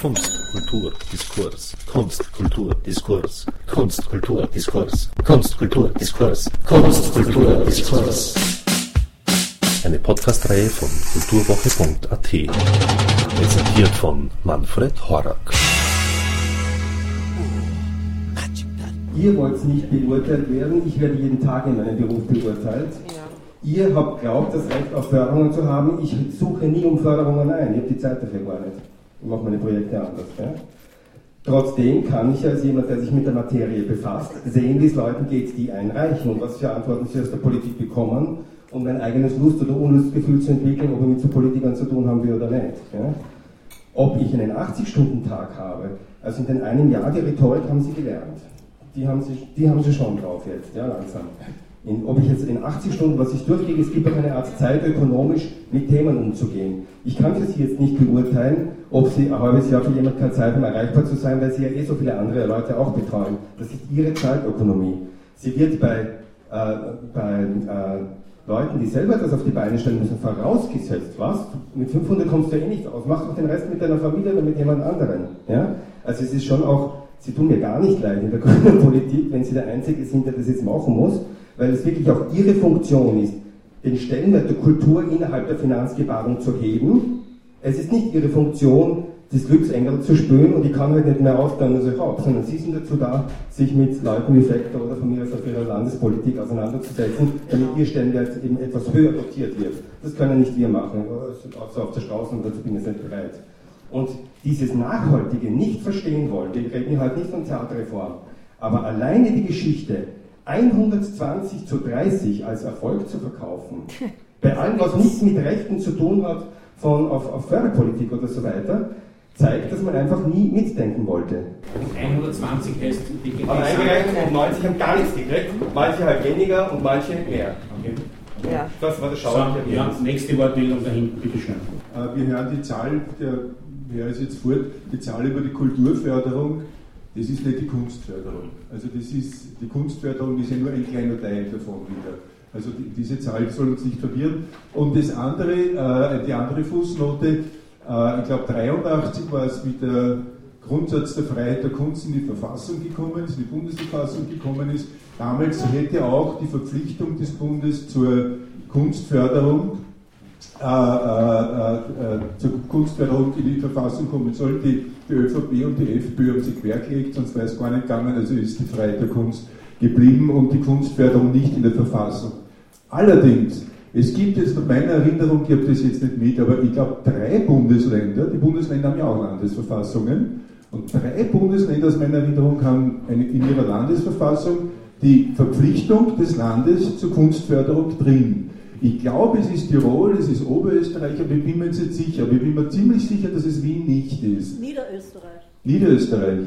Kunst, Kultur, Diskurs. Kunst, Kultur, Diskurs. Kunst, Kultur, Diskurs. Kunst, Kultur, Diskurs. Kunst, Kultur, Diskurs. Eine Podcastreihe von kulturwoche.at. Präsentiert von Manfred Horak. Ihr wollt nicht beurteilt werden, ich werde jeden Tag in meinem Beruf beurteilt. Ihr habt glaubt, das Recht auf Förderungen zu haben. Ich suche nie um Förderungen ein. Ich habe die Zeit dafür gar nicht. Ich mache meine Projekte anders. Ja? Trotzdem kann ich als jemand, der sich mit der Materie befasst, sehen, wie es Leuten geht, die einreichen und was für Antworten sie aus der Politik bekommen, um ein eigenes Lust- oder Unlustgefühl zu entwickeln, ob wir mit so Politikern zu tun haben will oder nicht. Ja? Ob ich einen 80-Stunden-Tag habe, also in den einem Jahr, die Rhetorik haben sie gelernt. Die haben sie, die haben sie schon drauf jetzt, ja, langsam in, ob ich jetzt in 80 Stunden, was ich durchkriege, es gibt auch eine Art Zeit, ökonomisch mit Themen umzugehen. Ich kann für Sie jetzt nicht beurteilen, ob Sie ein halbes Jahr für jemand keine Zeit haben, erreichbar zu sein, weil Sie ja eh so viele andere Leute auch betreuen. Das ist Ihre Zeitökonomie. Sie wird bei, äh, bei äh, Leuten, die selber das auf die Beine stellen müssen, vorausgesetzt, was? Mit 500 kommst du eh nicht aus. Mach doch den Rest mit deiner Familie oder mit jemand anderem. Ja? Also es ist schon auch, Sie tun mir gar nicht leid in der Politik, wenn Sie der Einzige sind, der das jetzt machen muss weil es wirklich auch ihre Funktion ist, den Stellenwert der Kultur innerhalb der Finanzgebaren zu heben. Es ist nicht ihre Funktion, das Glücksengel zu spüren und ich kann halt nicht mehr aufstellen, als ich habe, sondern sie sind dazu da, sich mit Leuten wie Fektor oder von mir aus auf ihrer Landespolitik auseinanderzusetzen, damit ihr Stellenwert eben etwas höher dotiert wird. Das können nicht wir machen, außer auf der Straße und dazu bin ich nicht bereit. Und dieses Nachhaltige nicht verstehen wollen, wir reden halt nicht von Theaterreform, aber alleine die Geschichte, 120 zu 30 als Erfolg zu verkaufen, bei allem, was nichts mit Rechten zu tun hat, von, auf, auf Förderpolitik oder so weiter, zeigt, dass man einfach nie mitdenken wollte. 120 heißt die Haben eingerechnet und 90 haben gar nichts gekriegt, manche halt weniger und manche mehr. Okay. Ja. Das war das Schauer. So, ja, nächste Wortmeldung da hinten, bitteschön. Äh, wir hören die Zahl, der Herr ist jetzt fort, die Zahl über die Kulturförderung das ist nicht die Kunstförderung. Also das ist, die Kunstförderung ist ja nur ein kleiner Teil davon wieder. Also die, diese Zahl soll uns nicht verwirren. Und das andere, äh, die andere Fußnote, äh, ich glaube 83 war es, wie der Grundsatz der Freiheit der Kunst in die Verfassung gekommen ist, in die Bundesverfassung gekommen ist. Damals hätte auch die Verpflichtung des Bundes zur Kunstförderung äh, äh, äh, zur Kunstförderung in die Verfassung kommen sollen. Die, die ÖVP und die FPÖ haben sich quergelegt, sonst wäre es gar nicht gegangen, also ist die Freiheit der Kunst geblieben und die Kunstförderung nicht in der Verfassung. Allerdings, es gibt jetzt nach meiner Erinnerung, ich habe das jetzt nicht mit, aber ich glaube drei Bundesländer, die Bundesländer haben ja auch Landesverfassungen, und drei Bundesländer aus meiner Erinnerung haben eine, in ihrer Landesverfassung die Verpflichtung des Landes zur Kunstförderung drin. Ich glaube, es ist Tirol, es ist Oberösterreich, aber ich bin mir jetzt nicht sicher. Aber ich bin mir ziemlich sicher, dass es Wien nicht ist. Niederösterreich. Niederösterreich.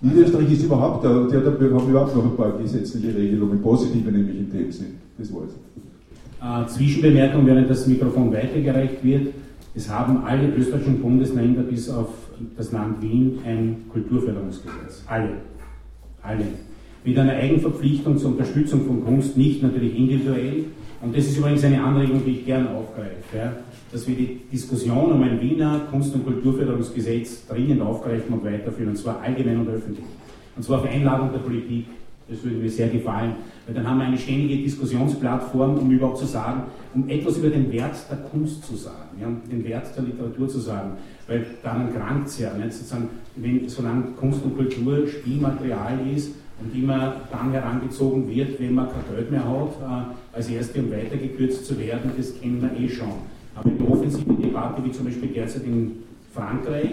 Niederösterreich ist überhaupt da, die hat, wir haben überhaupt noch ein paar gesetzliche Regelungen, positive nämlich in dem Sinn. Das war's. Äh, Zwischenbemerkung, während das Mikrofon weitergereicht wird. Es haben alle österreichischen Bundesländer bis auf das Land Wien ein Kulturförderungsgesetz. Alle. Alle. Mit einer Eigenverpflichtung zur Unterstützung von Kunst, nicht natürlich individuell, und das ist übrigens eine Anregung, die ich gerne aufgreife, ja, dass wir die Diskussion um ein Wiener Kunst- und Kulturförderungsgesetz dringend aufgreifen und weiterführen, und zwar allgemein und öffentlich. Und zwar auf Einladung der Politik. Das würde mir sehr gefallen, weil dann haben wir eine ständige Diskussionsplattform, um überhaupt zu sagen, um etwas über den Wert der Kunst zu sagen, ja, den Wert der Literatur zu sagen, weil daran krankt es ja, nicht? Sozusagen, wenn, solange Kunst und Kultur Spielmaterial ist, und immer dann herangezogen wird, wenn man kein Geld mehr hat, äh, als Erste um weitergekürzt zu werden, das kennen wir eh schon. Aber eine offensive Debatte, wie zum Beispiel derzeit in Frankreich,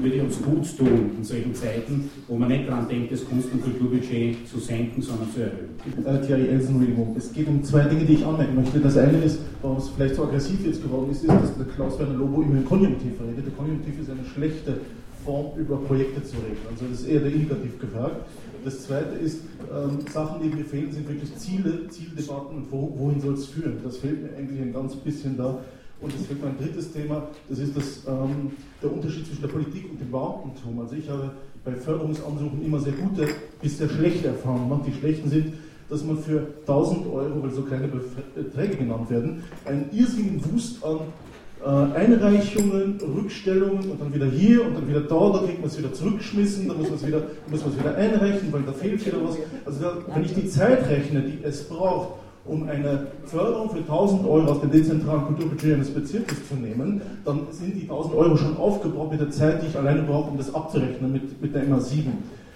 würde uns gut tun in solchen Zeiten, wo man nicht daran denkt, das Kunst- und Kulturbudget zu senken, sondern zu erhöhen. Äh, Thierry Elsenregung. Es geht um zwei Dinge, die ich anmerken möchte. Das eine ist, warum es vielleicht so aggressiv jetzt geworden ist, ist, dass der Klaus-Werner Lobo immer im Konjunktiv redet. Der Konjunktiv ist eine schlechte Form, über Projekte zu reden. Also das ist eher der Indikativ gefragt. Das zweite ist, ähm, Sachen, die mir fehlen, sind wirklich Ziele, Zieldebatten und wo, wohin soll es führen. Das fehlt mir eigentlich ein ganz bisschen da. Und es fehlt mir ein drittes Thema, das ist das, ähm, der Unterschied zwischen der Politik und dem Beamtentum. Also ich habe bei Förderungsansuchen immer sehr gute bis sehr schlechte Erfahrungen gemacht. Die schlechten sind, dass man für 1000 Euro, weil so kleine Beträge genannt werden, einen irrsinnigen Wust an Einreichungen, Rückstellungen und dann wieder hier und dann wieder da, da kriegt man es wieder zurückgeschmissen, dann muss man es wieder, wieder einreichen, weil da fehlt wieder was. Also da, wenn ich die Zeit rechne, die es braucht, um eine Förderung für 1000 Euro aus dem dezentralen Kulturbudget eines Bezirkes zu nehmen, dann sind die 1000 Euro schon aufgebraucht mit der Zeit, die ich alleine brauche, um das abzurechnen mit, mit der MA7.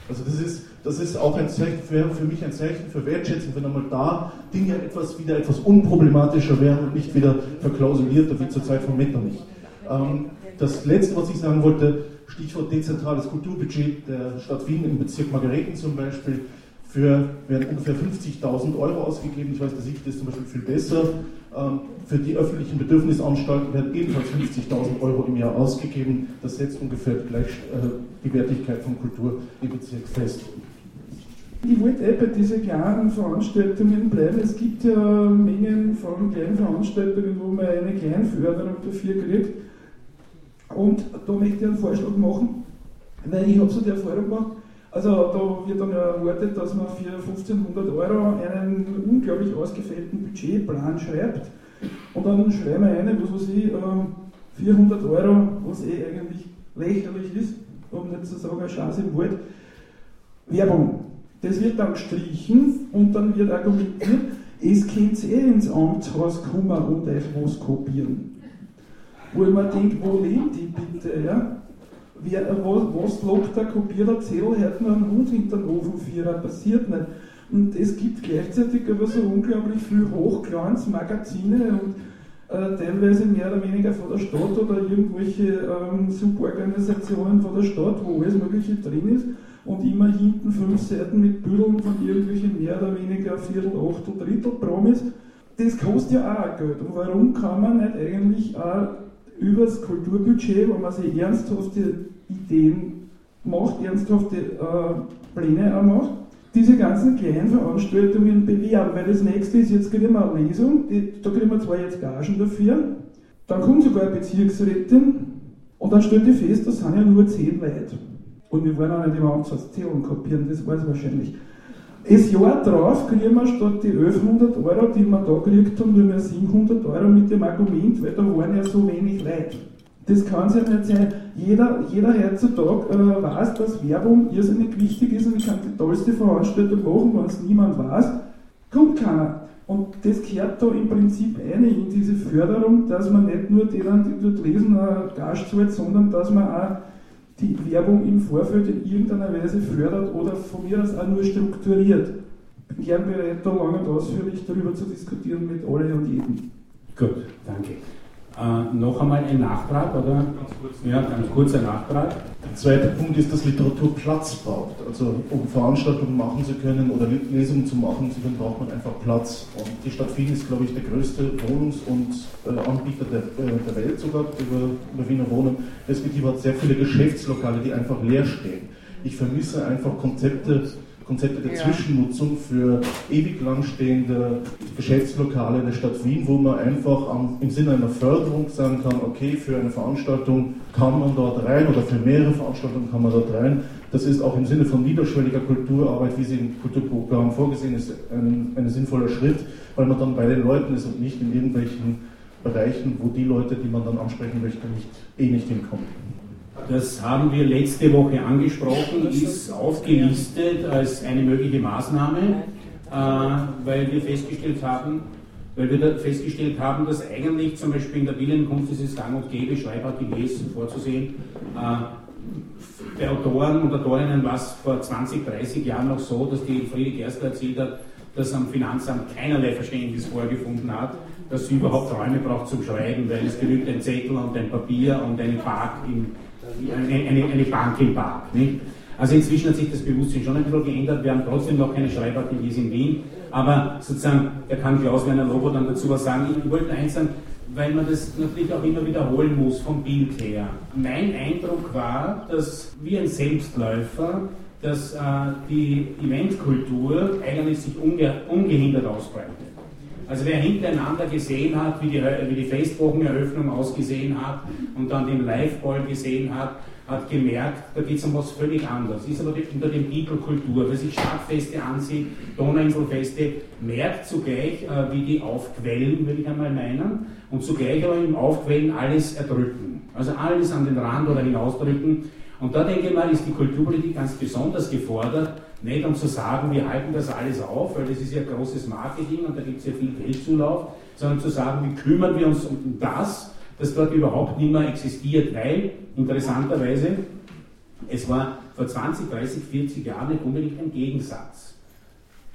Also das ist, das ist auch ein Zeichen, wäre für mich ein Zeichen für Wertschätzung, wenn einmal da Dinge etwas wieder etwas unproblematischer wären und nicht wieder verklausulierter wie zur Zeit von Metternich. Ähm, das letzte, was ich sagen wollte, Stichwort dezentrales Kulturbudget der Stadt Wien im Bezirk Margareten zum Beispiel, für, werden ungefähr 50.000 Euro ausgegeben. Ich weiß, der Sicht ist zum Beispiel viel besser. Ähm, für die öffentlichen Bedürfnisanstalten werden ebenfalls 50.000 Euro im Jahr ausgegeben. Das setzt ungefähr gleich äh, die Wertigkeit von Kultur im Bezirk fest. Ich wollte eh bei diesen kleinen Veranstaltungen bleiben. Es gibt ja Mengen von kleinen Veranstaltungen, wo man eine kleine Förderung dafür kriegt. Und da möchte ich einen Vorschlag machen, weil ich habe so die Erfahrung gemacht, also da wird dann erwartet, dass man für 1500 Euro einen unglaublich ausgefeilten Budgetplan schreibt. Und dann schreiben wir eine, was weiß ich, 400 ähm, Euro, was eh eigentlich lächerlich ist, um nicht zu sagen, ein Schatz im Wald. Werbung. Das wird dann gestrichen und dann wird argumentiert, es könnt eh ins Amtshaus kommen und euch was kopieren. Wo ich mir denke, wo leben die bitte? Ja? Wer, was, was lobt der kopierter Zettel, hört man einen Hund hinter den Ofen vierer, passiert nicht. Und es gibt gleichzeitig aber so unglaublich viel Hochglanzmagazine und äh, teilweise mehr oder weniger von der Stadt oder irgendwelche ähm, Suborganisationen von der Stadt, wo alles Mögliche drin ist und immer hinten fünf Seiten mit Büdeln von irgendwelchen mehr oder weniger Viertel, Achtel, Drittel Promis. Das kostet ja auch Geld. Und warum kann man nicht eigentlich auch über das Kulturbudget, wo man sich ernsthafte Ideen macht, ernsthafte äh, Pläne auch macht, diese ganzen kleinen Veranstaltungen bewerben, weil das nächste ist, jetzt kriegen wir eine Lesung, die, da kriegen wir zwar jetzt Gagen dafür, dann kommt sogar eine Bezirksrätin und dann stellt die fest, das sind ja nur zehn Leute. Und wir wollen auch nicht immer Amtshaus Zählung kopieren, das war es wahrscheinlich. Das Jahr drauf kriegen wir statt die 1100 Euro, die wir da gekriegt haben, nur mehr 700 Euro mit dem Argument, weil da waren ja so wenig Leute. Das kann es ja nicht sein. Jeder, jeder heutzutage äh, weiß, dass Werbung irrsinnig wichtig ist und ich kann die tollste Veranstaltung machen, wenn es niemand weiß, kommt keiner. Und das gehört da im Prinzip ein in diese Förderung, dass man nicht nur denen, die dort lesen, äh, Gas zahlt, sondern dass man auch die Werbung im Vorfeld in irgendeiner Weise fördert oder von mir aus auch nur strukturiert. Ich bin gern bereit, da lang und ausführlich darüber zu diskutieren mit alle und jedem. Gut, danke. Äh, noch einmal ein Nachtrag, oder? Ganz kurz. Ja, ganz kurzer Nachtrag. Der zweite Punkt ist, dass Literatur Platz braucht. Also um Veranstaltungen machen zu können oder Lesungen zu machen zu können, braucht man einfach Platz. Und die Stadt Wien ist, glaube ich, der größte Wohnungs- und äh, Anbieter der, äh, der Welt sogar über, über Wiener Wohnen. Respektive hat sehr viele Geschäftslokale, die einfach leer stehen. Ich vermisse einfach Konzepte, Konzepte der ja. Zwischennutzung für ewig langstehende Geschäftslokale der Stadt Wien, wo man einfach am, im Sinne einer Förderung sagen kann, okay, für eine Veranstaltung kann man dort rein oder für mehrere Veranstaltungen kann man dort rein. Das ist auch im Sinne von niederschwelliger Kulturarbeit, wie sie im Kulturprogramm vorgesehen ist, ein, ein sinnvoller Schritt, weil man dann bei den Leuten ist und nicht in irgendwelchen Bereichen, wo die Leute, die man dann ansprechen möchte, nicht, eh nicht hinkommen. Das haben wir letzte Woche angesprochen, ist aufgelistet als eine mögliche Maßnahme, äh, weil wir festgestellt haben, weil wir festgestellt haben, dass eigentlich zum Beispiel in der Bildungskunst ist es gang und gäbe, Schreibateliers vorzusehen. Äh, bei Autoren und Autorinnen war es vor 20, 30 Jahren noch so, dass die Friede Gerster erzählt hat, dass am Finanzamt keinerlei Verständnis vorgefunden hat, dass sie überhaupt Räume braucht zum Schreiben, weil es genügt ein Zettel und ein Papier und eine Park im eine, eine, Bank im Park. Nicht? Also inzwischen hat sich das Bewusstsein schon ein bisschen geändert. Wir haben trotzdem noch keine Schreibateliers in Wien. Aber sozusagen, da kann Klaus-Werner Lobo dann dazu was sagen. Ich wollte eins sagen, weil man das natürlich auch immer wiederholen muss vom Bild her. Mein Eindruck war, dass wie ein Selbstläufer, dass äh, die Eventkultur eigentlich sich unge ungehindert ausbreitet. Also wer hintereinander gesehen hat, wie die, wie die Facebook-Eröffnung ausgesehen hat und dann den Live-Ball gesehen hat, hat gemerkt, da geht es um was völlig anderes. Ist aber unter dem Titel Kultur. Wer sich Stadtfeste ansieht, Donauinselfeste, merkt zugleich, äh, wie die aufquellen, würde ich einmal meinen, und zugleich aber im Aufquellen alles erdrücken. Also alles an den Rand oder hinausdrücken. Und da denke ich mal, ist die Kulturpolitik ganz besonders gefordert, nicht um zu sagen, wir halten das alles auf, weil das ist ja großes Marketing und da gibt es ja viel Geldzulauf, sondern zu sagen, wie kümmern wir uns um das, das dort überhaupt nicht mehr existiert, weil interessanterweise es war vor 20, 30, 40 Jahren nicht unbedingt ein Gegensatz.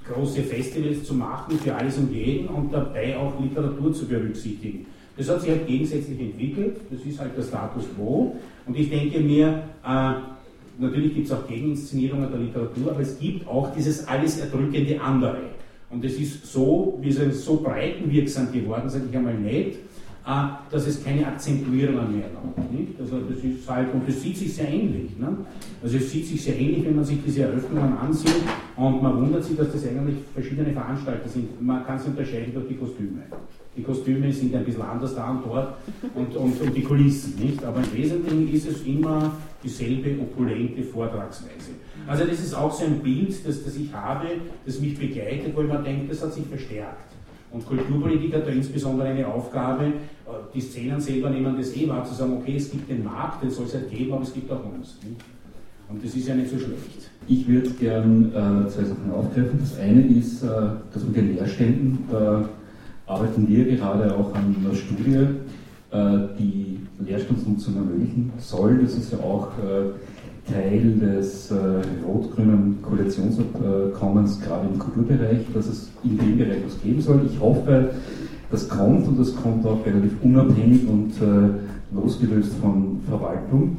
Große Festivals zu machen für alles und jeden und dabei auch Literatur zu berücksichtigen. Das hat sich halt gegensätzlich entwickelt, das ist halt der Status quo. Und ich denke mir, äh, natürlich gibt es auch Gegeninszenierungen der Literatur, aber es gibt auch dieses alles erdrückende andere. Und es ist so, wir sind so breitenwirksam geworden, sage ich einmal nicht, äh, dass es keine Akzentuierungen mehr. Nicht? Also das ist halt, und das sieht sich sehr ähnlich. Ne? Also es sieht sich sehr ähnlich, wenn man sich diese Eröffnungen ansieht und man wundert sich, dass das eigentlich verschiedene Veranstalter sind. Man kann sie unterscheiden durch die Kostüme. Die Kostüme sind ein bisschen anders da und dort und, und, und die Kulissen, nicht? Aber im Wesentlichen ist es immer dieselbe opulente Vortragsweise. Also das ist auch so ein Bild, das, das ich habe, das mich begleitet, wo man denkt, das hat sich verstärkt. Und Kulturpolitik hat da insbesondere eine Aufgabe, äh, die Szenen selber nehmen das eh wahr, zu sagen, okay, es gibt den Markt, den soll es halt geben, aber es gibt auch uns. Und das ist ja nicht so schlecht. Ich würde gern äh, zwei Sachen aufgreifen. Das eine ist, äh, dass mit den Lehrständen äh, arbeiten wir gerade auch an einer Studie, äh, die Leerstandsnutzung ermöglichen soll. Das ist ja auch äh, Teil des äh, rot-grünen Koalitionsabkommens, gerade im Kulturbereich, dass es in dem Bereich was geben soll. Ich hoffe, das kommt und das kommt auch relativ unabhängig und losgelöst von Verwaltung.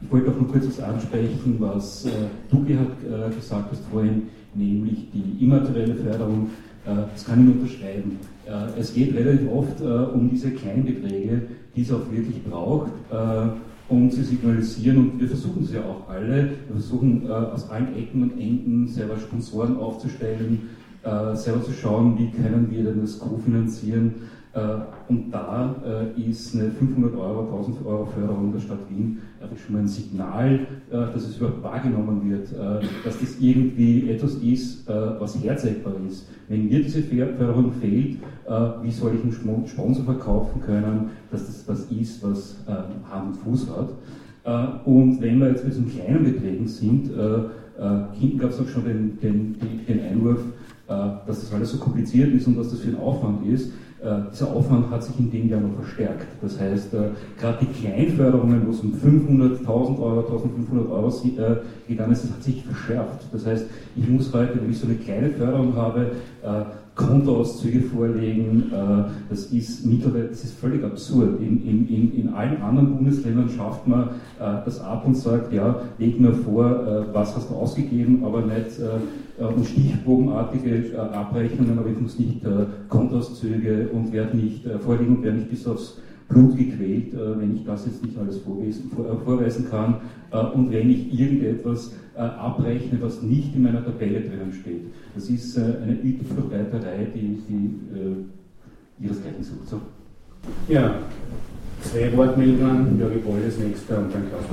Ich wollte auch noch kurz was ansprechen, was äh, du gesagt hast vorhin, nämlich die immaterielle Förderung. Das kann ich unterschreiben. Äh, es geht relativ oft äh, um diese Kleinbeträge, die es auch wirklich braucht und sie signalisieren, und wir versuchen es ja auch alle, wir versuchen äh, aus allen Ecken und Enden selber Sponsoren aufzustellen, äh, selber zu schauen, wie können wir denn das kofinanzieren. Äh, und da äh, ist eine 500 Euro, 1000 Euro Förderung der Stadt Wien einfach schon mal ein Signal, äh, dass es überhaupt wahrgenommen wird, dass das irgendwie etwas ist, was herzeigbar ist. Wenn mir diese Förderung fehlt, wie soll ich einen Sponsor verkaufen können, dass das was ist, was Hand und Fuß hat. Und wenn wir jetzt bei diesen kleinen Beträgen sind, hinten gab es auch schon den, den, den Einwurf, dass das alles so kompliziert ist und was das für ein Aufwand ist. Äh, dieser Aufwand hat sich in dem Jahr noch verstärkt. Das heißt, äh, gerade die Kleinförderungen, wo es um 500, 1000 Euro, 1500 Euro äh, gegangen das hat sich verschärft. Das heißt, ich muss heute, wenn ich so eine kleine Förderung habe, Kontoauszüge vorlegen. Das ist mittlerweile, das ist völlig absurd. In, in, in allen anderen Bundesländern schafft man das ab und sagt, ja, leg mir vor, was hast du ausgegeben, aber nicht um stichbogenartige Abrechnungen, aber ich muss nicht Kontoauszüge und werde nicht vorlegen und werde nicht bis aufs Blut gequält, wenn ich das jetzt nicht alles vorweisen, vorweisen kann und wenn ich irgendetwas abrechne, was nicht in meiner Tabelle drinnen steht. Das ist eine Übelverbreiterei, die, die ihresgleichen sucht. So. Ja, zwei Wortmeldungen, Jörg Boll ist nächster und dann Klaus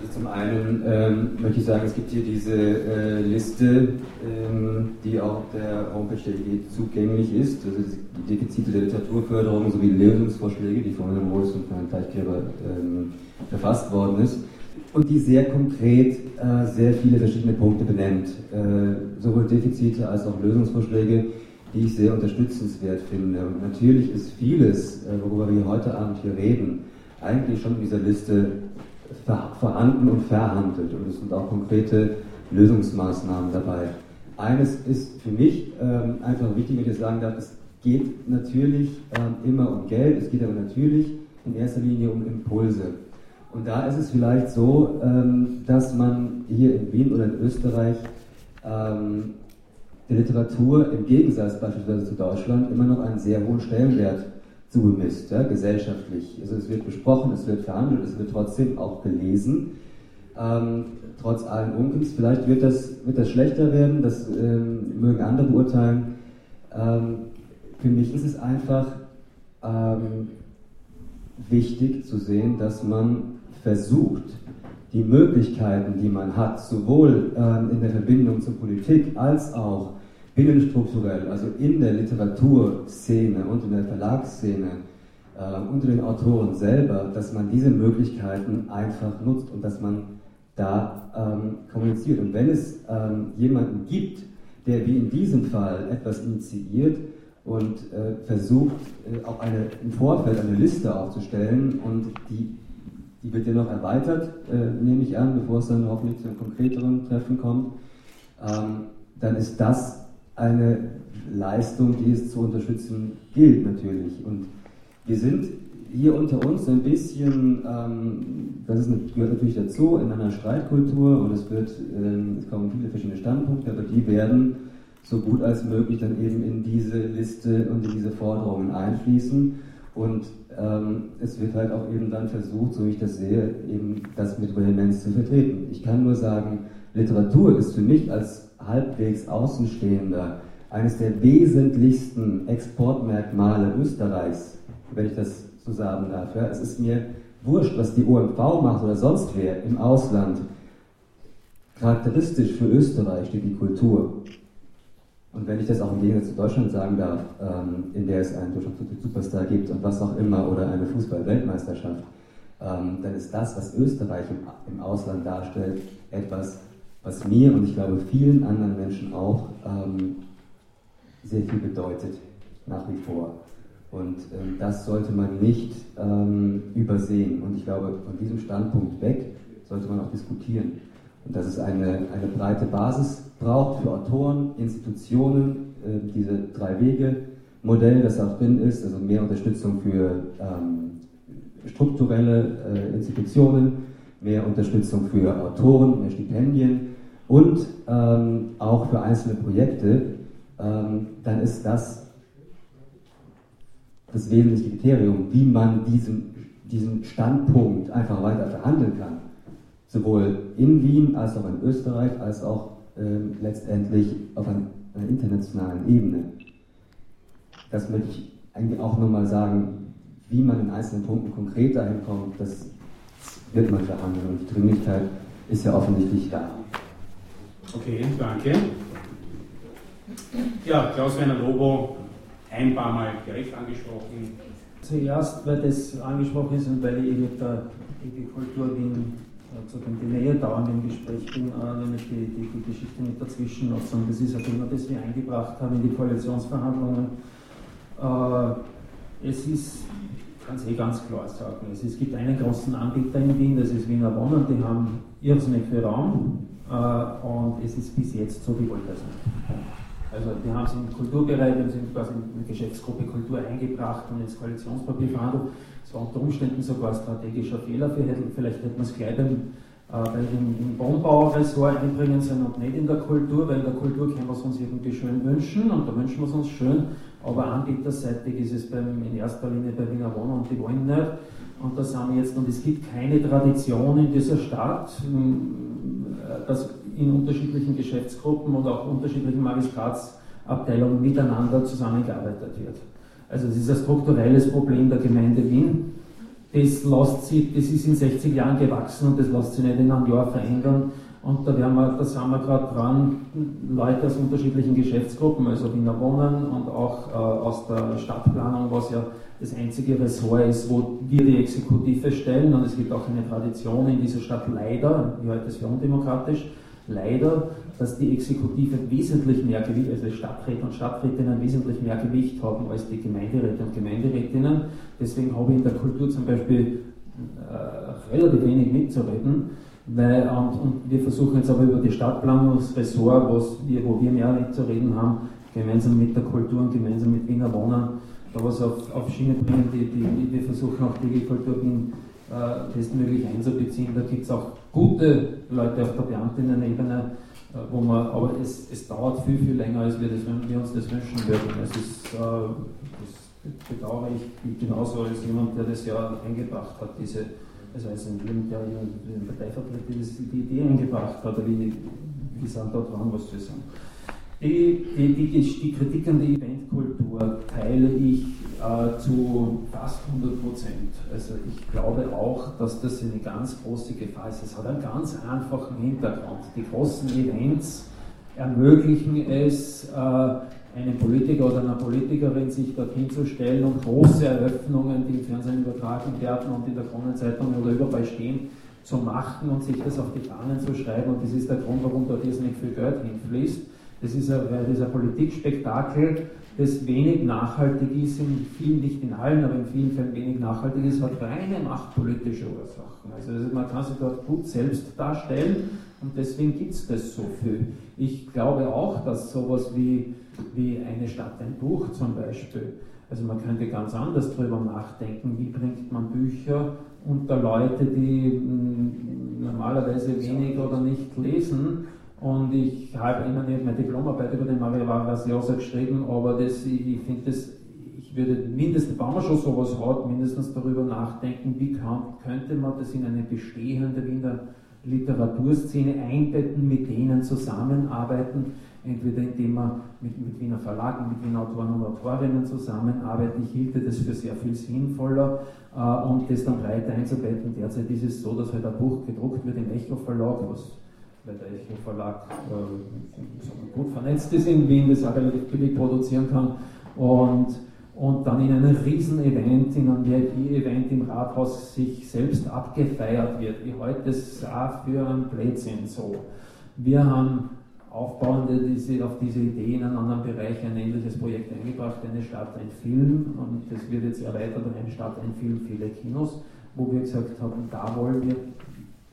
also zum einen ähm, möchte ich sagen, es gibt hier diese äh, Liste, ähm, die auch der Homepage der EG zugänglich ist, also die Defizite der Literaturförderung sowie Lösungsvorschläge, die von Herrn Wolfs und Herrn Teichgräber ähm, verfasst worden ist und die sehr konkret äh, sehr viele verschiedene Punkte benennt, äh, sowohl Defizite als auch Lösungsvorschläge, die ich sehr unterstützenswert finde. Und natürlich ist vieles, äh, worüber wir heute Abend hier reden, eigentlich schon in dieser Liste vorhanden und verhandelt und es sind auch konkrete Lösungsmaßnahmen dabei. Eines ist für mich ähm, einfach wichtig, wenn ich das sagen darf, es geht natürlich ähm, immer um Geld, es geht aber natürlich in erster Linie um Impulse. Und da ist es vielleicht so, ähm, dass man hier in Wien oder in Österreich ähm, der Literatur im Gegensatz beispielsweise zu Deutschland immer noch einen sehr hohen Stellenwert zugemisst, ja, gesellschaftlich. Also es wird besprochen, es wird verhandelt, es wird trotzdem auch gelesen, ähm, trotz allen Unkens. Vielleicht wird das, wird das schlechter werden, das ähm, mögen andere beurteilen. Ähm, für mich ist es einfach ähm, wichtig zu sehen, dass man versucht, die Möglichkeiten, die man hat, sowohl ähm, in der Verbindung zur Politik als auch binnenstrukturell, also in der Literaturszene und in der Verlagsszene, äh, unter den Autoren selber, dass man diese Möglichkeiten einfach nutzt und dass man da ähm, kommuniziert. Und wenn es ähm, jemanden gibt, der wie in diesem Fall etwas initiiert und äh, versucht, äh, auch eine, im Vorfeld eine Liste aufzustellen und die, die wird ja noch erweitert, äh, nehme ich an, bevor es dann hoffentlich zu einem konkreteren Treffen kommt, ähm, dann ist das eine Leistung, die es zu unterstützen gilt natürlich. Und wir sind hier unter uns ein bisschen, ähm, das ist, gehört natürlich dazu, in einer Streitkultur und es, wird, ähm, es kommen viele verschiedene Standpunkte, aber die werden so gut als möglich dann eben in diese Liste und in diese Forderungen einfließen. Und ähm, es wird halt auch eben dann versucht, so wie ich das sehe, eben das mit Vehemenz zu vertreten. Ich kann nur sagen, Literatur ist für mich als halbwegs Außenstehender eines der wesentlichsten Exportmerkmale Österreichs, wenn ich das so sagen darf. Ja. Es ist mir wurscht, was die OMV macht oder sonst wer im Ausland. Charakteristisch für Österreich steht die Kultur. Und wenn ich das auch im Gegensatz zu Deutschland sagen darf, ähm, in der es einen Deutschland-Superstar gibt und was auch immer oder eine Fußball-Weltmeisterschaft, ähm, dann ist das, was Österreich im, im, Ausland darstellt, etwas, was mir und ich glaube vielen anderen Menschen auch ähm, sehr viel bedeutet, nach wie vor. Und ähm, das sollte man nicht ähm, übersehen. Und ich glaube, von diesem Standpunkt weg sollte man auch diskutieren. Und dass es eine, eine breite Basis braucht für Autoren, Institutionen, äh, diese drei Wege, Modell, das auch drin ist, also mehr Unterstützung für ähm, strukturelle äh, Institutionen, mehr Unterstützung für Autoren, mehr Stipendien und ähm, auch für einzelne Projekte, ähm, dann ist das das wesentliche Kriterium, wie man diesen, diesen Standpunkt einfach weiter verhandeln kann. Sowohl in Wien als auch in Österreich, als auch äh, letztendlich auf einer, einer internationalen Ebene. Das möchte ich eigentlich auch nochmal sagen, wie man in einzelnen Punkten konkret dahin kommt, das wird man verhandeln und die Dringlichkeit ist ja offensichtlich da. Okay, danke. Ja, Klaus-Werner Lobo, ein paar Mal direkt angesprochen. Zuerst, weil das angesprochen ist und weil ich mit der Kultur Wien zu dem näher dauernden Gespräch bin, äh, nämlich die, die, die, Geschichte mit der Zwischennutzung. Das ist ein Thema, das wir eingebracht haben in die Koalitionsverhandlungen. Äh, es ist, ich kann es eh ganz klar sagen, es, gibt einen großen Anbieter in Wien, das ist Wiener Wohnen, die haben irrsinnig viel Raum äh, und es ist bis jetzt so, es nicht. Also wir haben es im Kulturbereich, wir sind quasi in die Geschäftsgruppe Kultur eingebracht und ins Koalitionspapier verhandelt. Es war unter Umständen sogar ein strategischer Fehler, vielleicht hätte man es gleich beim, äh, im, im Wohnbauressort einbringen sollen und nicht in der Kultur, weil in der Kultur können wir es uns irgendwie schön wünschen und da wünschen wir es uns schön, aber anbieterseitig ist es beim, in erster Linie bei Wiener Wohnen und die wollen nicht. Und da sind wir jetzt, und es gibt keine Tradition in dieser Stadt, äh, dass in unterschiedlichen Geschäftsgruppen und auch unterschiedlichen Magistratsabteilungen miteinander zusammengearbeitet wird. Also es ist ein strukturelles Problem der Gemeinde Wien. Das, lässt sich, das ist in 60 Jahren gewachsen und das lässt sich nicht in einem Jahr verändern. Und da, werden wir, da sind wir gerade dran, Leute aus unterschiedlichen Geschäftsgruppen, also Wiener Wohnen und auch äh, aus der Stadtplanung, was ja das einzige Ressort ist, wo wir die Exekutive stellen. Und es gibt auch eine Tradition in dieser Stadt leider, ich halte es für undemokratisch, leider, dass die Exekutive wesentlich mehr Gewicht, also Stadträte und Stadträtinnen wesentlich mehr Gewicht haben als die Gemeinderäte und Gemeinderätinnen. Deswegen habe ich in der Kultur zum Beispiel äh, relativ wenig mitzureden. Weil, und, und, wir versuchen jetzt aber über die Stadtplanungsressort, was wir, wo wir mehr mitzureden haben, gemeinsam mit der Kultur und gemeinsam mit Wiener Wohnern, da was auf, auf Schiene bringen, die, die, wir versuchen auch die Kultur äh, bestmöglich einzubeziehen. Da gibt es auch gute Leute auf der Beamtinnen-Ebene, äh, wo man, aber es, es dauert viel, viel länger, als wir, das, wir uns das wünschen würden. Es ist, äh, das bedauere ich genauso als jemand, der das ja eingebracht hat, diese, also als ein jemand, der in Parteivertreter die Idee eingebracht hat, wie, wie sind da dran, was zu sagen. Die, die, die, die Kritik an die Eventkultur teile ich äh, zu fast 100 Prozent. Also ich glaube auch, dass das eine ganz große Gefahr ist. Es hat einen ganz einfachen Hintergrund. Die großen Events ermöglichen es, äh, einem Politiker oder einer Politikerin sich dorthin zu stellen und große Eröffnungen, die im Fernsehen übertragen werden und in der Kronenzeitung oder überall stehen, zu machen und sich das auf die Fahnen zu schreiben. Und das ist der Grund, warum dort jetzt nicht viel Geld hinfließt. Das ist ein, das ist ein Politikspektakel, das wenig nachhaltig ist, in vielen, nicht in allen, aber in vielen Fällen wenig nachhaltig ist, hat reine machtpolitische Ursachen. Also man kann sich dort gut selbst darstellen und deswegen gibt es das so viel. Ich glaube auch, dass sowas wie, wie eine Stadt, ein Buch zum Beispiel, also man könnte ganz anders darüber nachdenken, wie bringt man Bücher unter Leute, die mh, normalerweise wenig oder nicht lesen? Und ich habe immer nicht meine Diplomarbeit über den Mario Vargas Llosa geschrieben, aber das, ich, ich finde das, ich würde mindestens, wenn man schon sowas hat, mindestens darüber nachdenken, wie kann, könnte man das in eine bestehende Wiener Literaturszene einbetten, mit denen zusammenarbeiten, entweder indem man mit, mit Wiener Verlagen, mit Wiener Autoren und Autorinnen zusammenarbeitet. Ich hielte das für sehr viel sinnvoller äh, und das dann breiter einzubetten. Derzeit ist es so, dass halt ein Buch gedruckt wird im Echo Verlag, was weil der Echo Verlag äh, gut vernetzt ist in Wien, das auch relativ billig produzieren kann. Und, und dann in einem Riesen-Event, in einem VIP-Event im Rathaus sich selbst abgefeiert wird, wie heute es auch für einen Blödsinn so. Wir haben aufbauende diese, auf diese Idee in einem anderen Bereich ein ähnliches Projekt eingebracht, eine Stadt, ein Film, und das wird jetzt erweitert um eine Stadt, ein Film, viele Kinos, wo wir gesagt haben, da wollen wir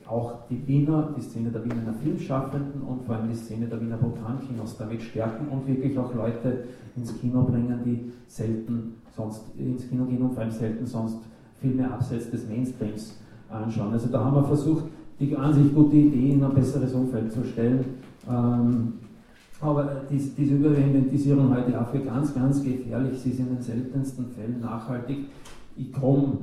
auch die Wiener, die Szene der Wiener Filmschaffenden und vor allem die Szene der Wiener Programmkinos damit stärken und wirklich auch Leute ins Kino bringen, die selten sonst ins Kino gehen und vor allem selten sonst Filme abseits des Mainstreams anschauen. Also da haben wir versucht, die an sich gute Idee in ein besseres Umfeld zu stellen. Ähm, aber dies, diese Überinventisierung halte ich auch für ganz, ganz gefährlich. Sie ist in den seltensten Fällen nachhaltig. Ich komme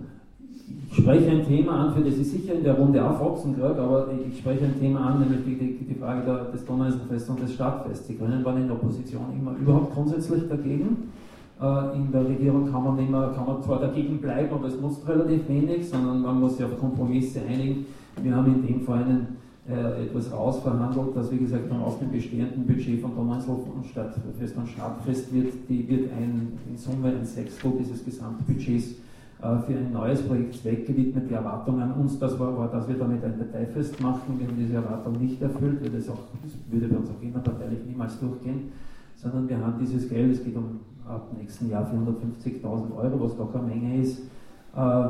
ich spreche ein Thema an, für das ich sicher in der Runde auch Foxen kriege, aber ich spreche ein Thema an, nämlich die, die, Frage der, des Donauinselfests und des Stadtfests. Die Grünen waren in der Opposition immer überhaupt grundsätzlich dagegen. Äh, in der Regierung kann man, immer, kann man zwar dagegen bleiben, aber es nutzt relativ wenig, sondern man muss sich auf Kompromisse einigen. Wir haben in dem Fall einen, äh, etwas rausverhandelt, dass wie gesagt aus dem bestehenden Budget von Donauinsel und Stadtfest und Stadtfest wird, die wird ein, in Summe ein Sechstel dieses Gesamtbudgets äh, für ein neues Projekt zweckgewidmet. Die Erwartung an uns das war, war, dass wir damit ein Parteifest machen. Wenn diese Erwartung nicht erfüllt, wird es auch, das würde bei uns auch innerparteilich niemals durchgehen, sondern wir haben dieses Geld, es geht um ab nächsten Jahr 450.000 Euro, was doch eine Menge ist, äh,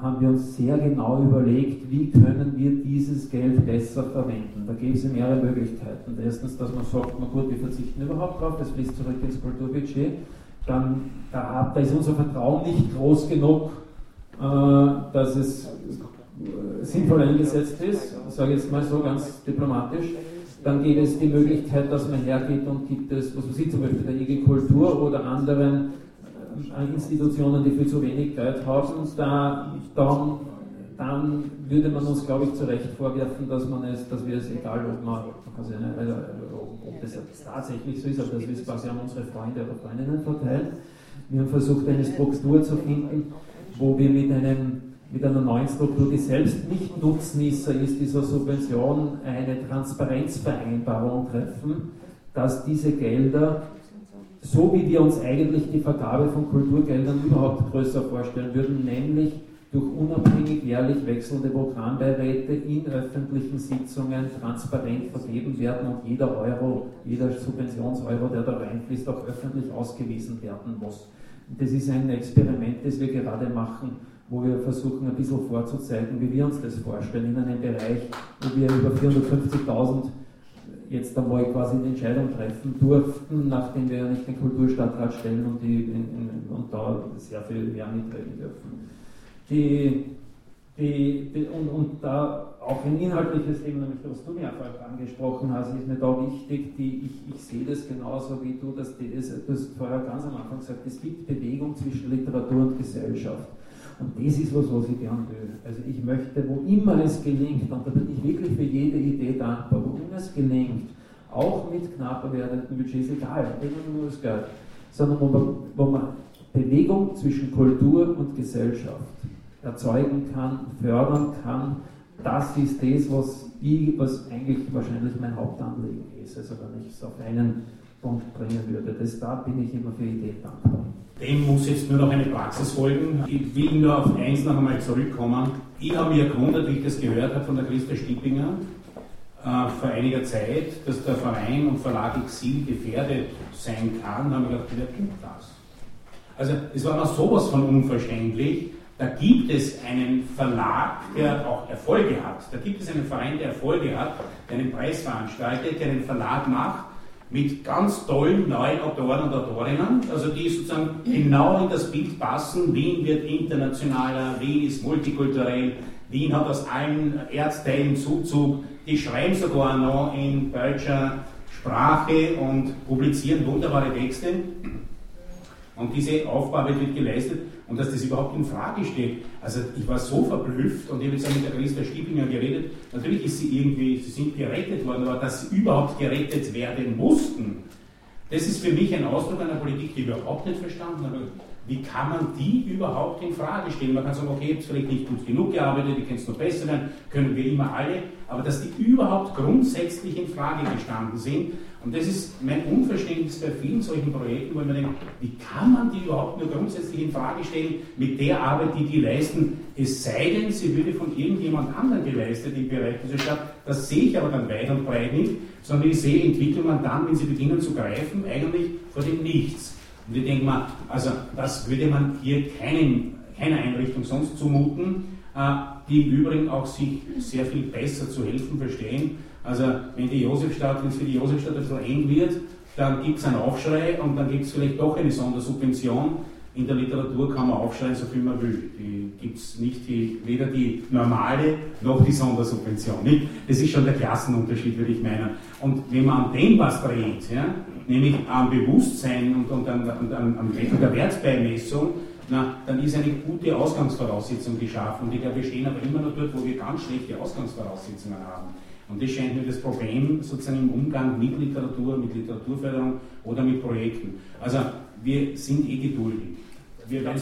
haben wir uns sehr genau überlegt, wie können wir dieses Geld besser verwenden. Da gibt es mehrere Möglichkeiten. Erstens, dass man sagt, na gut, wir verzichten überhaupt drauf, das fließt zurück ins Kulturbudget dann da, da ist unser Vertrauen nicht groß genug, äh, dass es äh, sinnvoll eingesetzt ist, sage ich jetzt mal so ganz diplomatisch. Dann gibt es die Möglichkeit, dass man hergeht und gibt es, was man sieht, zum Beispiel der IG Kultur oder anderen Institutionen, die viel zu wenig Geld haben, da, dann, dann würde man uns, glaube ich, zu Recht vorwerfen, dass, man es, dass wir es, egal ob man, also ob das tatsächlich so ist, aber dass wir es quasi an unsere Freunde oder Freundinnen verteilen. Wir haben versucht, eine Struktur zu finden, wo wir mit, einem, mit einer neuen Struktur, die selbst nicht Nutznießer ist, dieser Subvention, eine Transparenzvereinbarung treffen, dass diese Gelder so wie wir uns eigentlich die Vergabe von Kulturgeldern überhaupt größer vorstellen würden, nämlich durch unabhängig jährlich wechselnde Programmbeiräte in öffentlichen Sitzungen transparent vergeben werden und jeder Euro, jeder Subventionseuro, der da reinfließt, auch öffentlich ausgewiesen werden muss. Das ist ein Experiment, das wir gerade machen, wo wir versuchen, ein bisschen vorzuzeigen, wie wir uns das vorstellen, in einem Bereich, wo wir über 450.000 jetzt einmal quasi eine Entscheidung treffen durften, nachdem wir ja nicht den Kulturstadtrat stellen und, die, in, in, und da sehr viel mehr mitreden dürfen die, die, die, und, und da auch ein inhaltliches Thema, nämlich was du mir vorher angesprochen hast, ist mir da wichtig, die, ich, ich sehe das genauso wie du, dass das, du hast vorher ganz am Anfang gesagt, es gibt Bewegung zwischen Literatur und Gesellschaft. Und das ist was, was ich gern will. Also ich möchte, wo immer es gelingt, und da bin ich wirklich für jede Idee dankbar, wo immer es gelingt, auch mit knapper werdenden Budgets, egal, immer nur das Geld, sondern wo man, wo man Bewegung zwischen Kultur und Gesellschaft erzeugen kann, fördern kann. Das ist das, was, ich, was eigentlich wahrscheinlich mein Hauptanliegen ist. Also wenn ich es auf einen Punkt bringen würde. Das, da bin ich immer für Ideen dankbar. Dem muss jetzt nur noch eine Praxis folgen. Ich will nur auf eins noch einmal zurückkommen. Ich habe mir gewundert, wie ich das gehört habe von der Christa Stippinger äh, vor einiger Zeit, dass der Verein und Verlag Exil gefährdet sein kann. Da habe ich gedacht, wer tut das? Also es war mir sowas von unverständlich. Da gibt es einen Verlag, der auch Erfolge hat. Da gibt es einen Verein, der Erfolge hat, der einen Preis veranstaltet, der einen Verlag macht mit ganz tollen neuen Autoren und Autorinnen, also die sozusagen genau in das Bild passen. Wien wird internationaler, Wien ist multikulturell, Wien hat aus allen Erdteilen Zuzug, die schreiben sogar noch in deutscher Sprache und publizieren wunderbare Texte. Und diese Aufgabe wird geleistet und dass das überhaupt in Frage steht. Also ich war so verblüfft und ich habe jetzt auch mit der Christa Stiebinger geredet. Natürlich ist sie irgendwie, sie sind gerettet worden, aber dass sie überhaupt gerettet werden mussten, das ist für mich ein Ausdruck einer Politik, die ich überhaupt nicht verstanden habe. Wie kann man die überhaupt in Frage stellen? Man kann sagen, okay, habt vielleicht nicht gut genug gearbeitet, ihr könnt es noch besser werden, können wir immer alle, aber dass die überhaupt grundsätzlich in Frage gestanden sind, und das ist mein Unverständnis bei vielen solchen Projekten, wo ich mir denke, wie kann man die überhaupt nur grundsätzlich in Frage stellen mit der Arbeit, die die leisten, es sei denn, sie würde von irgendjemand anderem geleistet im Bereich dieser Stadt. Das sehe ich aber dann weit und breit nicht, sondern ich sehe Entwicklungen dann, wenn sie beginnen zu greifen, eigentlich vor dem Nichts. Und ich denke mal, also das würde man hier keinem, keiner Einrichtung sonst zumuten, äh, die im Übrigen auch sich sehr viel besser zu helfen verstehen also wenn die Josefstadt, wenn es für die Josefstadt ein bisschen eng wird, dann gibt es einen Aufschrei und dann gibt es vielleicht doch eine Sondersubvention. In der Literatur kann man aufschreien, so viel man will. Die gibt es nicht die, weder die normale noch die Sondersubvention. Nicht? Das ist schon der Klassenunterschied, würde ich meinen. Und wenn man an dem was dreht, ja, nämlich am Bewusstsein und, und an, an, an, am Mittel der Wertbeimessung, na, dann ist eine gute Ausgangsvoraussetzung geschaffen. Und ich glaube, wir stehen aber immer noch dort, wo wir ganz schlechte Ausgangsvoraussetzungen haben. Und das scheint mir das Problem sozusagen im Umgang mit Literatur, mit Literaturförderung oder mit Projekten. Also wir sind eh geduldig. Wir werden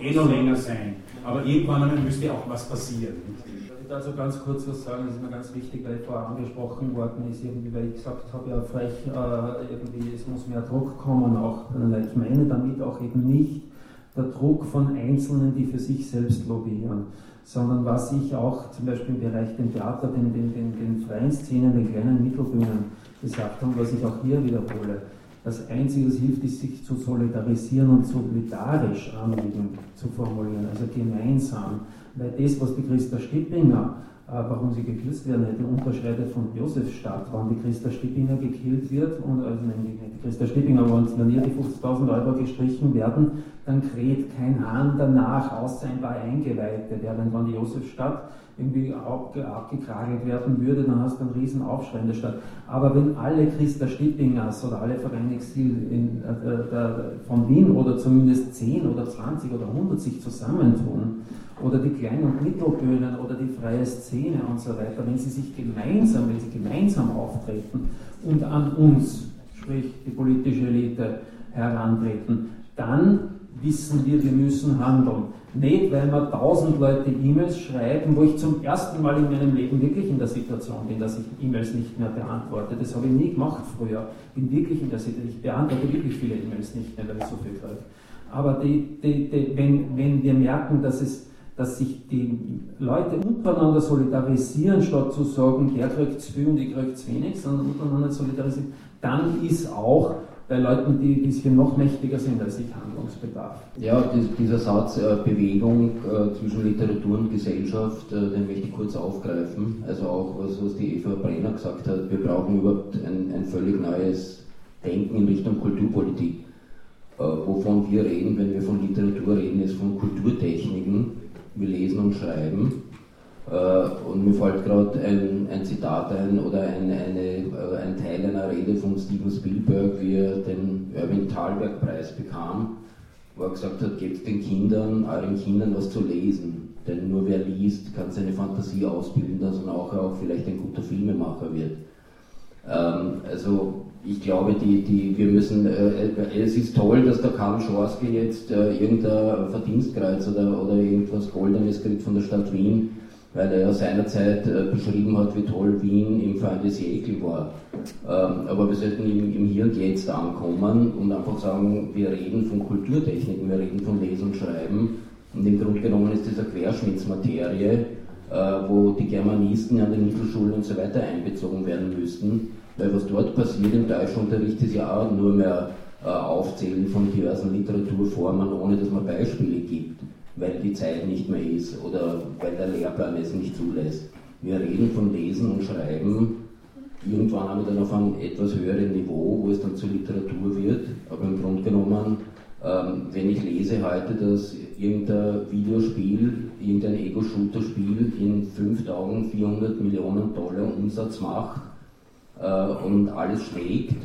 eh noch länger sein. Aber irgendwann einmal müsste auch was passieren. Ich will also ganz kurz was sagen, das ist mir ganz wichtig, weil vorher angesprochen worden ist, irgendwie, weil ich gesagt habe, ja frech, äh, irgendwie, es muss mehr Druck kommen, auch, ich meine damit auch eben nicht der Druck von Einzelnen, die für sich selbst lobbyieren sondern was ich auch zum Beispiel im Bereich dem Theater, den, den, den, den freien Szenen, den kleinen Mittelbühnen gesagt habe, was ich auch hier wiederhole. Das Einzige, was hilft, ist, sich zu solidarisieren und solidarisch Anliegen zu formulieren, also gemeinsam. Weil das, was die Christa Stippinger warum sie gekürzt werden hätte, unterscheidet von Josefstadt, wann die Christa Stippinger gekillt wird, und also nämlich die Christa Stippinger, wenn ihr die 50.000 Euro gestrichen werden, dann kräht kein Hahn danach, außer ein paar Eingeweihte, während wenn die Josefstadt irgendwie abgekragelt werden würde, dann hast du einen riesen Aufschrei in der Stadt. Aber wenn alle Christa Stippingers oder alle Vereine Exil in, äh, äh, von Wien oder zumindest 10 oder 20 oder 100 sich zusammentun, oder die Klein- und Mittelbühnen oder die freie Szene und so weiter, wenn sie sich gemeinsam, wenn sie gemeinsam auftreten und an uns, sprich die politische Elite, herantreten, dann wissen wir, wir müssen handeln. Nicht, weil wir tausend Leute E-Mails schreiben, wo ich zum ersten Mal in meinem Leben wirklich in der Situation bin, dass ich E-Mails nicht mehr beantworte. Das habe ich nie gemacht früher. Bin wirklich in der Situation, ich beantworte wirklich viele E-Mails nicht mehr, weil ich so viel schreibe. Aber die, die, die, wenn, wenn wir merken, dass es dass sich die Leute untereinander solidarisieren, statt zu sagen, der kriegt zu viel und ich kriege zu wenig, sondern untereinander solidarisieren, dann ist auch bei Leuten, die ein bisschen noch mächtiger sind als ich, Handlungsbedarf. Ja, dieser Satz äh, Bewegung äh, zwischen Literatur und Gesellschaft, äh, den möchte ich kurz aufgreifen. Also auch was, was die Eva Brenner gesagt hat, wir brauchen überhaupt ein, ein völlig neues Denken in Richtung Kulturpolitik. Äh, wovon wir reden, wenn wir von Literatur reden, ist von Kulturtechniken wir lesen und schreiben. Äh, und mir fällt gerade ein, ein, Zitat ein oder ein, eine, äh, ein Teil einer Rede von Steven Spielberg, wie er den Erwin Thalberg-Preis bekam, wo er gesagt hat, gebt den Kindern, euren Kindern was zu lesen. Denn nur wer liest, kann seine Fantasie ausbilden, dass er auch, auch vielleicht ein guter Filmemacher wird. Ähm, also ich glaube, die, die, wir müssen, äh, es ist toll, dass der Karl Schorske jetzt äh, irgendein Verdienstkreuz oder, oder irgendwas Goldenes kriegt von der Stadt Wien, weil er ja seinerzeit äh, beschrieben hat, wie toll Wien im Fall des Ekel war. Ähm, aber wir sollten im, im Hier und Jetzt ankommen und einfach sagen, wir reden von Kulturtechniken, wir reden von Lesen und Schreiben und im Grunde genommen ist das eine Querschnittsmaterie, äh, wo die Germanisten an den Mittelschulen und so weiter einbezogen werden müssten weil was dort passiert im Deutschunterricht ist ja auch nur mehr äh, Aufzählen von diversen Literaturformen, ohne dass man Beispiele gibt, weil die Zeit nicht mehr ist oder weil der Lehrplan es nicht zulässt. Wir reden von Lesen und Schreiben irgendwann haben wir dann auf einem etwas höheren Niveau, wo es dann zur Literatur wird, aber im Grunde genommen ähm, wenn ich lese heute, dass irgendein Videospiel, irgendein Ego-Shooter-Spiel in fünf Tagen 400 Millionen Dollar Umsatz macht, äh, und alles schlägt,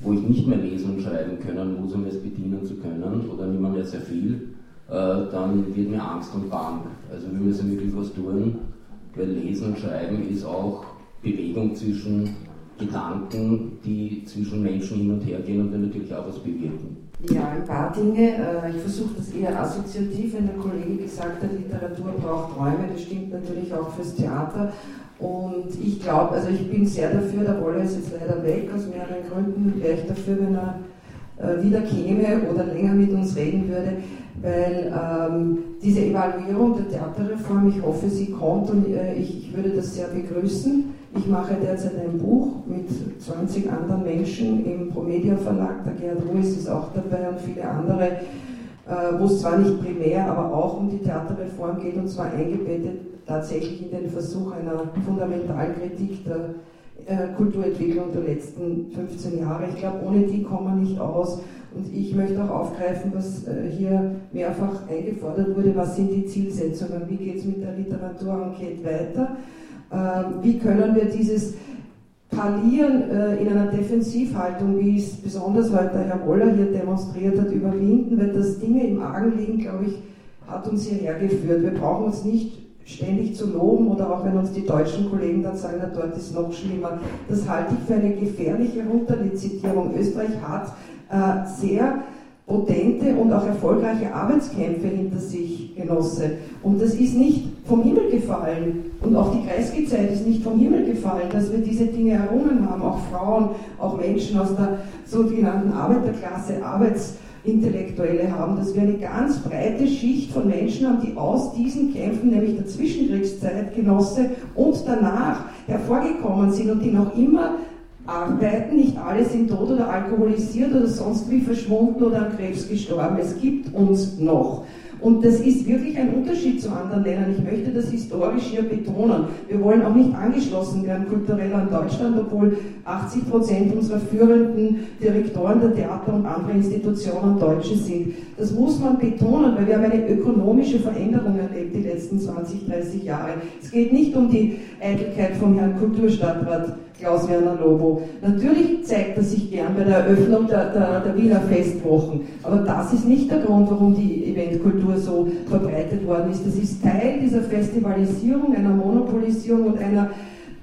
wo ich nicht mehr lesen und schreiben können muss, um es bedienen zu können, oder nicht mehr sehr viel, dann wird mir Angst und Bang. Also wir müssen wirklich was tun, weil Lesen und Schreiben ist auch Bewegung zwischen Gedanken, die zwischen Menschen hin und her gehen und dann natürlich auch was bewirken. Ja, ein paar Dinge. Äh, ich versuche das eher assoziativ, wenn der Kollege gesagt hat, Literatur braucht Räume. Das stimmt natürlich auch fürs Theater. Und ich glaube, also ich bin sehr dafür, der Wolle ist jetzt leider weg, aus mehreren Gründen wäre ich dafür, wenn er äh, wieder käme oder länger mit uns reden würde, weil ähm, diese Evaluierung der Theaterreform, ich hoffe, sie kommt und äh, ich, ich, würde das sehr begrüßen. Ich mache derzeit ein Buch mit 20 anderen Menschen im Promedia Verlag, der Gerhard Ruiz ist auch dabei und viele andere, äh, wo es zwar nicht primär, aber auch um die Theaterreform geht und zwar eingebettet tatsächlich in den Versuch einer Fundamentalkritik der äh, Kulturentwicklung der letzten 15 Jahre. Ich glaube, ohne die kommen wir nicht aus. Und ich möchte auch aufgreifen, was äh, hier mehrfach eingefordert wurde, was sind die Zielsetzungen, wie geht es mit der Literaturenquete weiter, ähm, wie können wir dieses Parlieren äh, in einer Defensivhaltung, wie es besonders heute Herr Woller hier demonstriert hat, überwinden, weil das Dinge im Argen liegen, glaube ich, hat uns hierher geführt. Wir brauchen uns nicht ständig zu loben oder auch wenn uns die deutschen Kollegen dann sagen, na, dort ist noch schlimmer. Das halte ich für eine gefährliche Runterlizitierung. Österreich hat sehr potente und auch erfolgreiche Arbeitskämpfe hinter sich, Genosse. Und das ist nicht vom Himmel gefallen. Und auch die Kreisky-Zeit ist nicht vom Himmel gefallen, dass wir diese Dinge errungen haben. Auch Frauen, auch Menschen aus der sogenannten Arbeiterklasse, Arbeits- Intellektuelle haben, dass wir eine ganz breite Schicht von Menschen haben, die aus diesen Kämpfen, nämlich der Zwischenkriegszeit, und danach hervorgekommen sind und die noch immer arbeiten. Nicht alle sind tot oder alkoholisiert oder sonst wie verschwunden oder an Krebs gestorben. Es gibt uns noch. Und das ist wirklich ein Unterschied zu anderen Ländern. Ich möchte das historisch hier betonen. Wir wollen auch nicht angeschlossen werden kulturell an Deutschland, obwohl 80 Prozent unserer führenden Direktoren der Theater und anderer Institutionen Deutsche sind. Das muss man betonen, weil wir haben eine ökonomische Veränderung erlebt die letzten 20, 30 Jahre. Es geht nicht um die Eitelkeit vom Herrn Kulturstadtrat Klaus-Werner Lobo. Natürlich zeigt er sich gern bei der Eröffnung der, der, der, Wiener Festwochen, aber das ist nicht der Grund, warum die Eventkultur so verbreitet worden ist. Das ist Teil dieser Festivalisierung, einer Monopolisierung und einer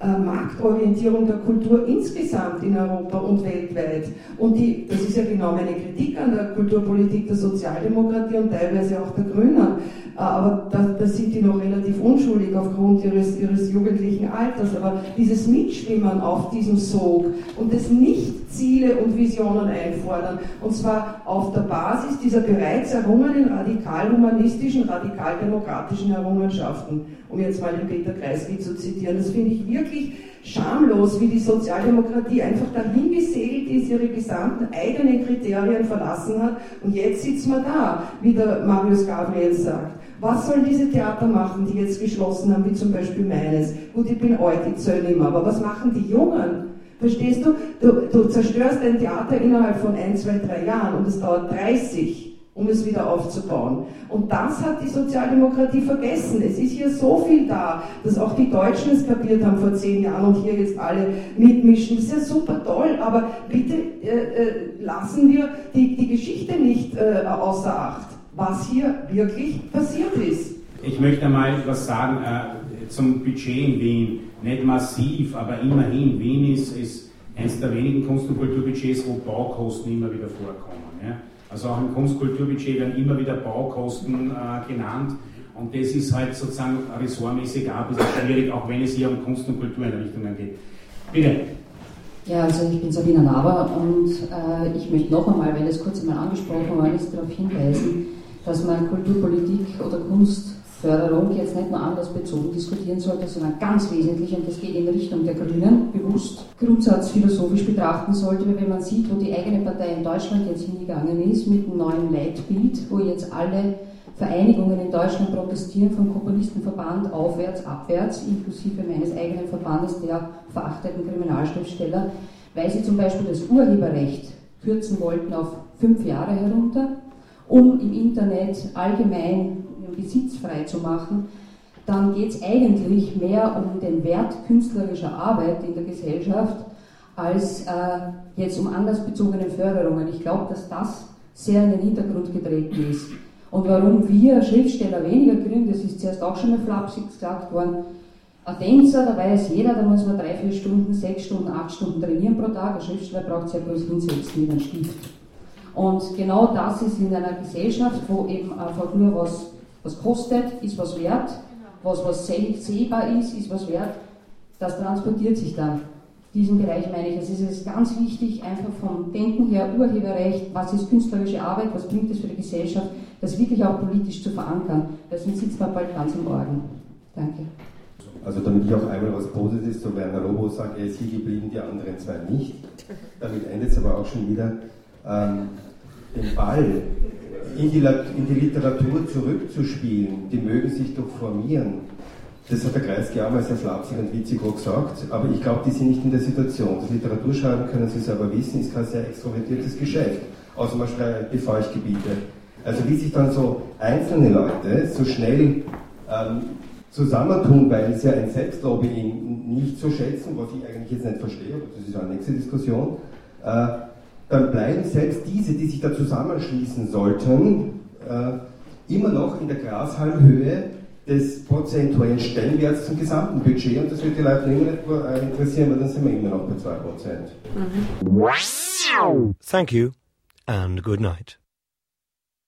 äh, Marktorientierung der Kultur insgesamt in Europa und weltweit. Und die, das ist ja genau meine Kritik an der Kulturpolitik der Sozialdemokratie und teilweise auch der Grünen. Äh, aber da, da sind die noch relativ unschuldig aufgrund ihres, ihres jugendlichen Alters. Aber dieses Mitschwimmen auf diesem Sog und das nicht Ziele und Visionen einfordern, und zwar auf der Basis dieser bereits errungenen radikal-humanistischen, radikal-demokratischen Errungenschaften, um jetzt mal den Peter Kreisky zu zitieren, das finde ich wirklich schamlos, wie die Sozialdemokratie einfach dahin gesegelt ist, ihre gesamten eigenen Kriterien verlassen hat und jetzt sitzen wir da, wie der Marius Gabriel sagt. Was sollen diese Theater machen, die jetzt geschlossen haben, wie zum Beispiel meines? Gut, ich bin alt, ich zähle nicht aber was machen die Jungen? Verstehst du? du? Du zerstörst ein Theater innerhalb von ein, zwei, drei Jahren und es dauert 30 um es wieder aufzubauen. Und das hat die Sozialdemokratie vergessen. Es ist hier so viel da, dass auch die Deutschen es kapiert haben vor zehn Jahren und hier jetzt alle mitmischen. Das ist ja super toll, aber bitte äh, äh, lassen wir die, die Geschichte nicht äh, außer Acht, was hier wirklich passiert ist. Ich möchte mal etwas sagen äh, zum Budget in Wien. Nicht massiv, aber immerhin. Wien ist, ist eines der wenigen Kunst- und Kulturbudgets, wo Baukosten immer wieder vorkommen. Ja. Also auch im Kunst-Kulturbudget werden immer wieder Baukosten äh, genannt. Und das ist halt sozusagen ressortmäßig auch ein bisschen schwierig, auch wenn es hier um Kunst- und Kultureinrichtungen geht. Bitte. Ja, also ich bin Sabina Naber und äh, ich möchte noch einmal, weil das kurz einmal angesprochen worden ist, darauf hinweisen, dass man Kulturpolitik oder Kunstförderung jetzt nicht nur andersbezogen diskutieren sollte, sondern ganz wesentlich, und das geht in Richtung der Grünen, bewusst grundsatzphilosophisch betrachten sollte, weil wenn man sieht, wo die eigene Partei in Deutschland jetzt hingegangen ist, mit einem neuen Leitbild, wo jetzt alle Vereinigungen in Deutschland protestieren, vom Komponistenverband aufwärts, abwärts, inklusive meines eigenen Verbandes, der verachteten Kriminalschriftsteller, weil sie zum Beispiel das Urheberrecht kürzen wollten auf fünf Jahre herunter, um im Internet allgemein Besitz frei zu machen, dann geht es eigentlich mehr um den Wert künstlerischer Arbeit in der Gesellschaft als äh, jetzt um andersbezogene Förderungen. Ich glaube, dass das sehr in den Hintergrund getreten ist. Und warum wir Schriftsteller weniger kriegen, das ist zuerst auch schon mal flapsig gesagt worden. Ein Tänzer, da weiß jeder, da muss man drei, vier Stunden, sechs Stunden, acht Stunden trainieren pro Tag. Ein Schriftsteller braucht ja bloß hinsetzen mit einem Stift. Und genau das ist in einer Gesellschaft, wo eben einfach nur was, was kostet, ist was wert, was, was sehbar ist, ist was wert, das transportiert sich dann diesen Bereich meine ich. Also es ist ganz wichtig, einfach vom Denken her, Urheberrecht, was ist künstlerische Arbeit, was bringt es für die Gesellschaft, das wirklich auch politisch zu verankern. Deswegen sitzt man bald ganz im Orden. Danke. Also damit ich auch einmal was Positives zu Werner Lobo sage, er ist hier geblieben, die anderen zwei nicht. Damit endet es aber auch schon wieder. Ähm, den Ball in die, in die Literatur zurückzuspielen, die mögen sich doch formieren das hat der Kreisky auch mal sehr flapsig und witzig gesagt, aber ich glaube, die sind nicht in der Situation. Das Literaturschreiben, können Sie selber wissen, ist kein sehr extrovertiertes Geschäft, außer man schreibt Befeuchtgebiete. Also wie sich dann so einzelne Leute so schnell ähm, zusammentun, weil sie ja ein Selbstlobbying nicht so schätzen, was ich eigentlich jetzt nicht verstehe, aber das ist eine nächste Diskussion, äh, dann bleiben selbst diese, die sich da zusammenschließen sollten, äh, immer noch in der Grashalmhöhe des prozentuellen Stellenwerts zum gesamten Budget und das wird die Leute immer nicht äh, interessieren, weil dann sind wir immer noch bei 2%. Mhm. Thank you and good night.